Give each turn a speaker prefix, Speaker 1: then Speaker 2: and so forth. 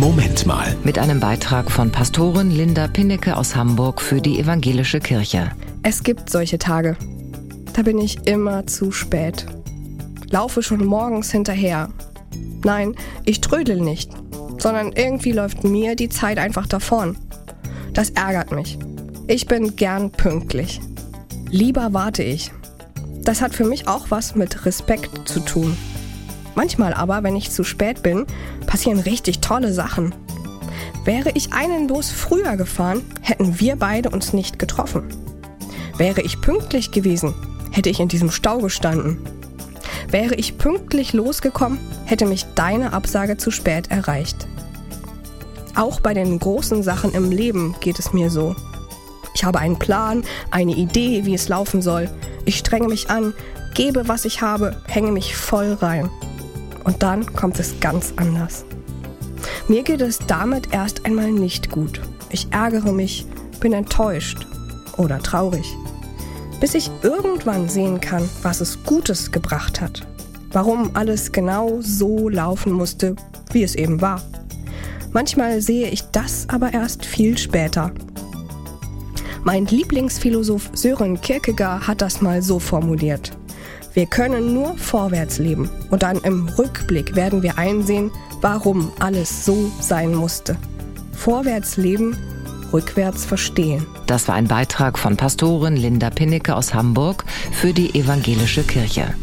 Speaker 1: Moment mal.
Speaker 2: Mit einem Beitrag von Pastorin Linda Pinnecke aus Hamburg für die Evangelische Kirche.
Speaker 3: Es gibt solche Tage. Da bin ich immer zu spät. Laufe schon morgens hinterher. Nein, ich trödel nicht, sondern irgendwie läuft mir die Zeit einfach davon. Das ärgert mich. Ich bin gern pünktlich. Lieber warte ich. Das hat für mich auch was mit Respekt zu tun. Manchmal aber, wenn ich zu spät bin, passieren richtig tolle Sachen. Wäre ich einen Los früher gefahren, hätten wir beide uns nicht getroffen. Wäre ich pünktlich gewesen, hätte ich in diesem Stau gestanden. Wäre ich pünktlich losgekommen, hätte mich deine Absage zu spät erreicht. Auch bei den großen Sachen im Leben geht es mir so. Ich habe einen Plan, eine Idee, wie es laufen soll. Ich strenge mich an, gebe, was ich habe, hänge mich voll rein. Und dann kommt es ganz anders. Mir geht es damit erst einmal nicht gut. Ich ärgere mich, bin enttäuscht oder traurig. Bis ich irgendwann sehen kann, was es Gutes gebracht hat. Warum alles genau so laufen musste, wie es eben war. Manchmal sehe ich das aber erst viel später. Mein Lieblingsphilosoph Sören Kierkegaard hat das mal so formuliert. Wir können nur vorwärts leben und dann im Rückblick werden wir einsehen, warum alles so sein musste. Vorwärts leben, rückwärts verstehen.
Speaker 2: Das war ein Beitrag von Pastorin Linda Pinnecke aus Hamburg für die Evangelische Kirche.